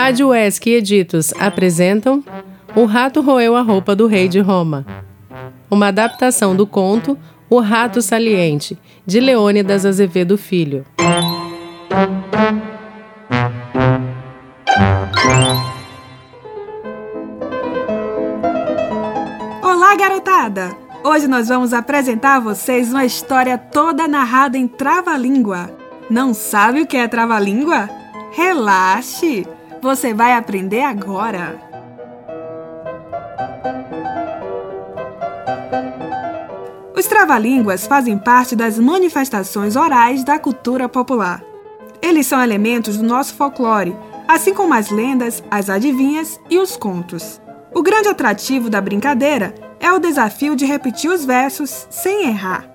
Rádio ESC e Editos apresentam O Rato Roeu a Roupa do Rei de Roma. Uma adaptação do conto O Rato Saliente, de Leônidas Azevedo Filho. Olá, garotada! Hoje nós vamos apresentar a vocês uma história toda narrada em trava-língua. Não sabe o que é trava-língua? Relaxe! Você vai aprender agora! Os trava-línguas fazem parte das manifestações orais da cultura popular. Eles são elementos do nosso folclore, assim como as lendas, as adivinhas e os contos. O grande atrativo da brincadeira é o desafio de repetir os versos sem errar.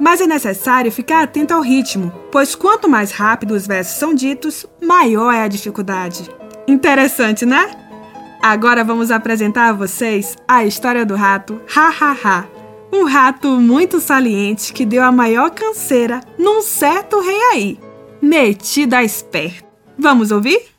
Mas é necessário ficar atento ao ritmo, pois quanto mais rápido os versos são ditos, maior é a dificuldade. Interessante, né? Agora vamos apresentar a vocês a história do rato Ha Ha Ha. Um rato muito saliente que deu a maior canseira num certo rei aí, metido a esperto. Vamos ouvir?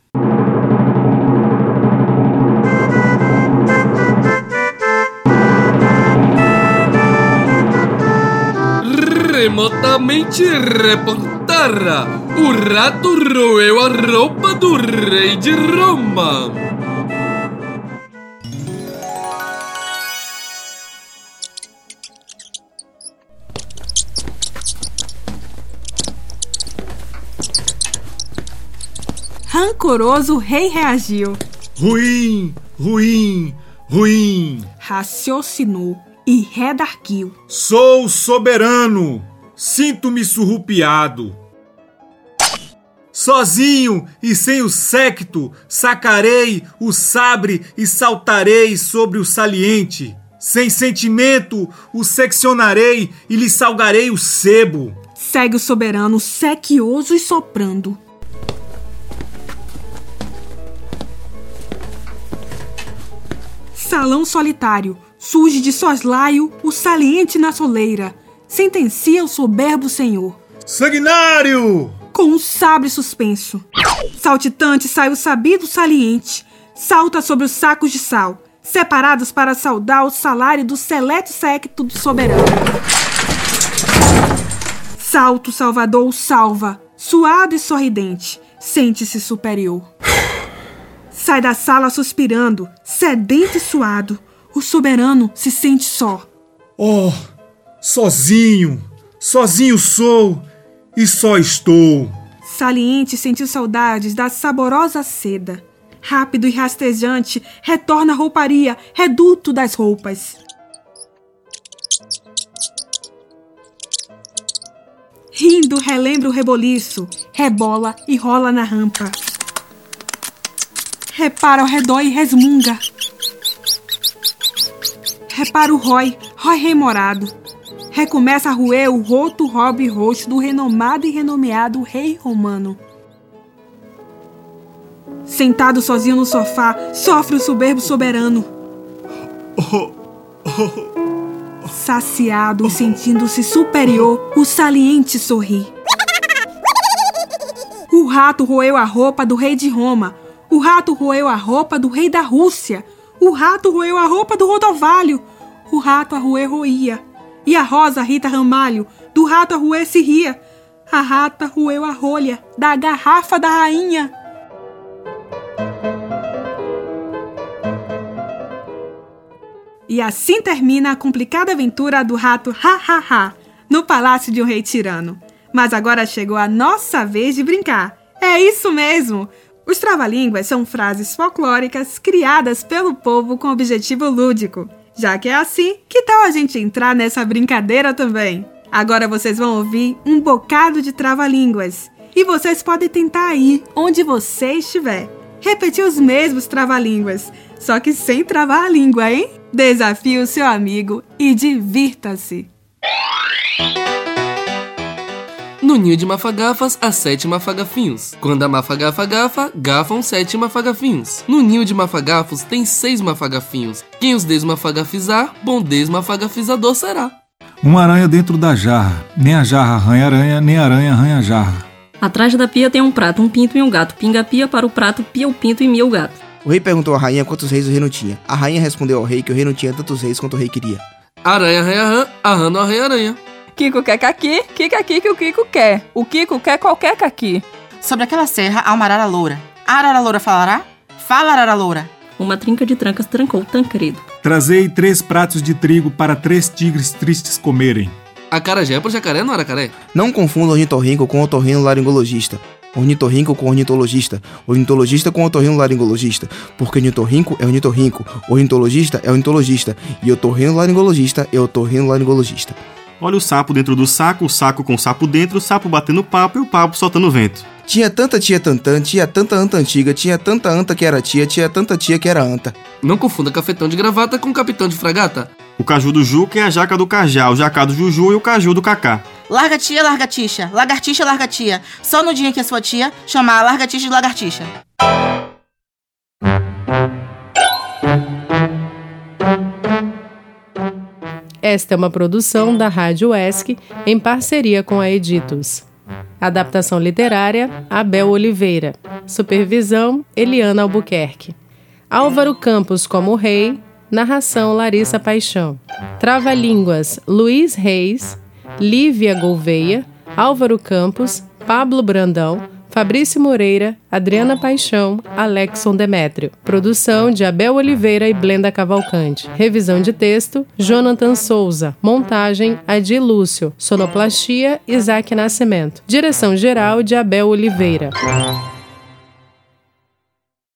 Remotamente reportara. O rato roeu a roupa do rei de Roma. Rancoroso o rei reagiu. Ruim, ruim, ruim. Raciocinou e redarguiu. Sou soberano. Sinto-me surrupiado. Sozinho e sem o séquito, sacarei o sabre e saltarei sobre o saliente. Sem sentimento, o seccionarei e lhe salgarei o sebo. Segue o soberano sequioso e soprando. Salão solitário, surge de soslaio o saliente na soleira, sentencia o soberbo senhor. Sanguinário! Com um sabre suspenso. Saltitante sai o sabido saliente, salta sobre os sacos de sal, separados para saudar o salário do seleto secto do soberano. Salto Salvador o salva, suado e sorridente, sente-se superior. Sai da sala suspirando, sedento e suado. O soberano se sente só. Oh, sozinho, sozinho sou e só estou. Saliente sentiu saudades da saborosa seda. Rápido e rastejante, retorna à rouparia, reduto das roupas. Rindo, relembra o reboliço, rebola e rola na rampa. Repara ao redor e resmunga. Repara o Roy, Roy remorado. Recomeça a roer o roto robe roxo do renomado e renomeado rei romano. Sentado sozinho no sofá, sofre o soberbo soberano. Saciado e sentindo-se superior, o saliente sorri. O rato roeu a roupa do rei de Roma. O rato roeu a roupa do rei da Rússia. O rato roeu a roupa do Rodovalho. O rato a roer roía. E a rosa Rita Ramalho, do rato a roer se ria. A rata roeu a rolha da garrafa da rainha. E assim termina a complicada aventura do rato Ha Ha Ha no palácio de um rei tirano. Mas agora chegou a nossa vez de brincar. É isso mesmo! Os trava-línguas são frases folclóricas criadas pelo povo com objetivo lúdico. Já que é assim, que tal a gente entrar nessa brincadeira também? Agora vocês vão ouvir um bocado de trava-línguas. E vocês podem tentar aí, onde você estiver. Repetir os mesmos trava-línguas, só que sem travar a língua, hein? Desafie o seu amigo e divirta-se! No ninho de mafagafas, há sete mafagafinhos. Quando a mafagafa gafa, gafam sete mafagafinhos. No ninho de mafagafos tem seis mafagafinhos. Quem os desmafagafizar, bom desmafagafizador será. Uma aranha dentro da jarra. Nem a jarra arranha aranha, nem a aranha arranha a jarra. Atrás da pia tem um prato, um pinto e um gato. Pinga a pia para o prato, pia o pinto e mia o gato. O rei perguntou à rainha quantos reis o rei não tinha. A rainha respondeu ao rei que o rei não tinha tantos reis quanto o rei queria. Aranha, rei, rã, arrando, rei, aranha. Kiko quer caqui, que caqui que o Kiko quer. O Kiko quer qualquer caqui. Sobre aquela serra há uma arara loura. A arara loura falará? Fala, arara loura. Uma trinca de trancas trancou Tancredo. Trazei três pratos de trigo para três tigres tristes comerem. A carajé é pro jacaré, não aracaré? Não confunda ornitorrinco com otorrinolaringologista. Ornitorrinco com ornitologista. Ornitologista com otorrinolaringologista. Porque ornitorrinco é ornitorrinco. Ornitologista é ornitologista. E otorrinolaringologista é otorrinolaringologista. Olha o sapo dentro do saco, o saco com o sapo dentro, o sapo batendo papo e o papo soltando vento. Tinha tanta tia tantã, tinha tanta anta antiga, tinha tanta anta que era tia, tinha tanta tia que era anta. Não confunda cafetão de gravata com capitão de fragata. O caju do Juca é a jaca do cajá, o jacá do Juju e o caju do cacá. Larga tia, larga tixa. Lagartixa, larga tia. Só no dia que a sua tia chamar a largatixa de lagartixa. Esta é uma produção da Rádio ESC em parceria com a Editos. Adaptação literária: Abel Oliveira. Supervisão: Eliana Albuquerque. Álvaro Campos como rei. Narração: Larissa Paixão. Trava-línguas: Luiz Reis. Lívia Gouveia. Álvaro Campos. Pablo Brandão. Fabrício Moreira, Adriana Paixão, Alexson Demétrio. Produção de Abel Oliveira e Blenda Cavalcante. Revisão de texto, Jonathan Souza. Montagem, Adi Lúcio. Sonoplastia, Isaac Nascimento. Direção geral de Abel Oliveira.